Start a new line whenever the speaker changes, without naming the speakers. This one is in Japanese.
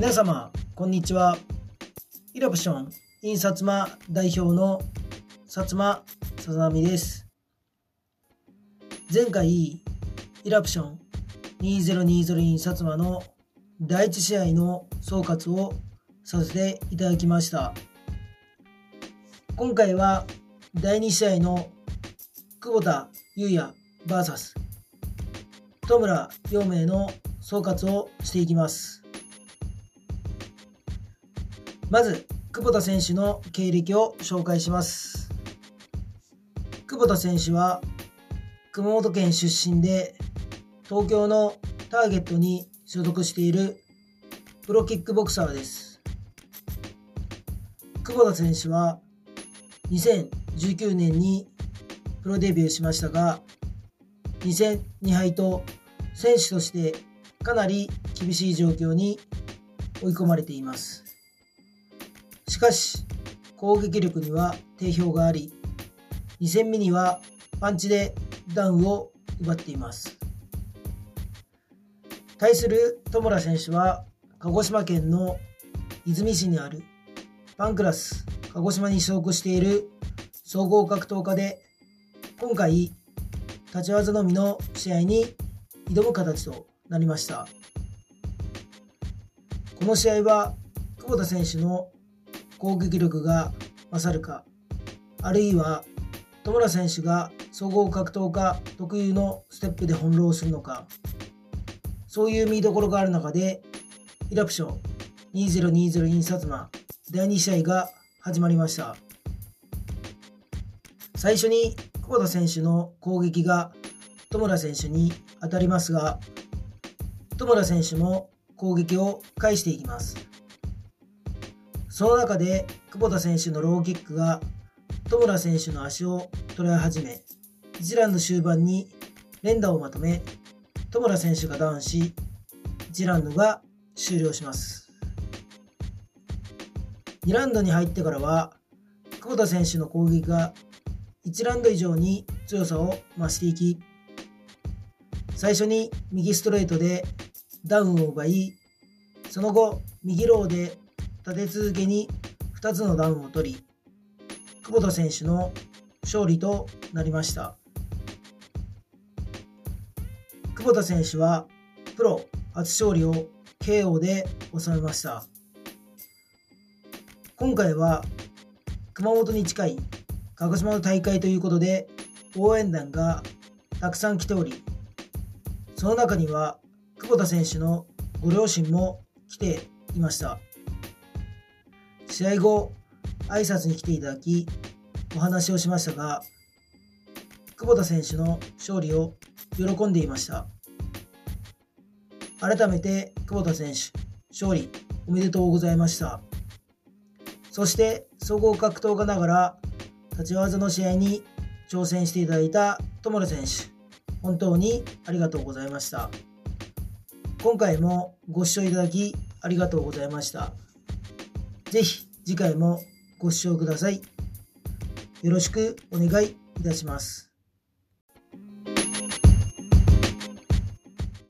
皆様こんにちは。イラプション印刷間代表の薩摩さざみです。前回イラプション2020印刷間の第1試合の総括をさせていただきました。今回は第2試合の久保田裕也 VS 戸村陽明の総括をしていきます。まず久保田選手の経歴を紹介します。久保田選手は熊本県出身で東京のターゲットに所属しているプロキックボクサーです。久保田選手は2019年にプロデビューしましたが2戦2敗と選手としてかなり厳しい状況に追い込まれています。しかし攻撃力には定評があり2戦目にはパンチでダウンを奪っています。対する戸村選手は鹿児島県の出水市にあるパンクラス鹿児島に所属している総合格闘家で今回立ち技のみの試合に挑む形となりました。この試合は久保田選手の攻撃力が勝るかあるいは戸村選手が総合格闘家特有のステップで翻弄するのかそういう見どころがある中でイラプション2020 in 薩摩第2試合が始まりました。最初に久保田選手の攻撃が戸村選手に当たりますが戸村選手も攻撃を返していきます。その中で久保田選手のローキックが戸村選手の足を捉え始め1ラウンド終盤に連打をまとめ戸村選手がダウンし1ランドが終了します。2ラウンドに入ってからは久保田選手の攻撃が1ラウンド以上に強さを増していき最初に右ストレートでダウンを奪いその後右ローで立て続けに2つのダウンを取り久保田選手の勝利となりました。久保田選手はプロ初勝利を KO で収めました。今回は熊本に近い鹿児島の大会ということで応援団がたくさん来ておりその中には久保田選手のご両親も来ていました。試合後挨拶に来ていただきお話をしましたが久保田選手の勝利を喜んでいました。改めて久保田選手勝利おめでとうございました。そして総合格闘家ながら立ち技の試合に挑戦していただいた友野選手本当にありがとうございました。今回もご視聴いただきありがとうございました。ぜひ次回もご視聴ください。よろしくお願いいたします。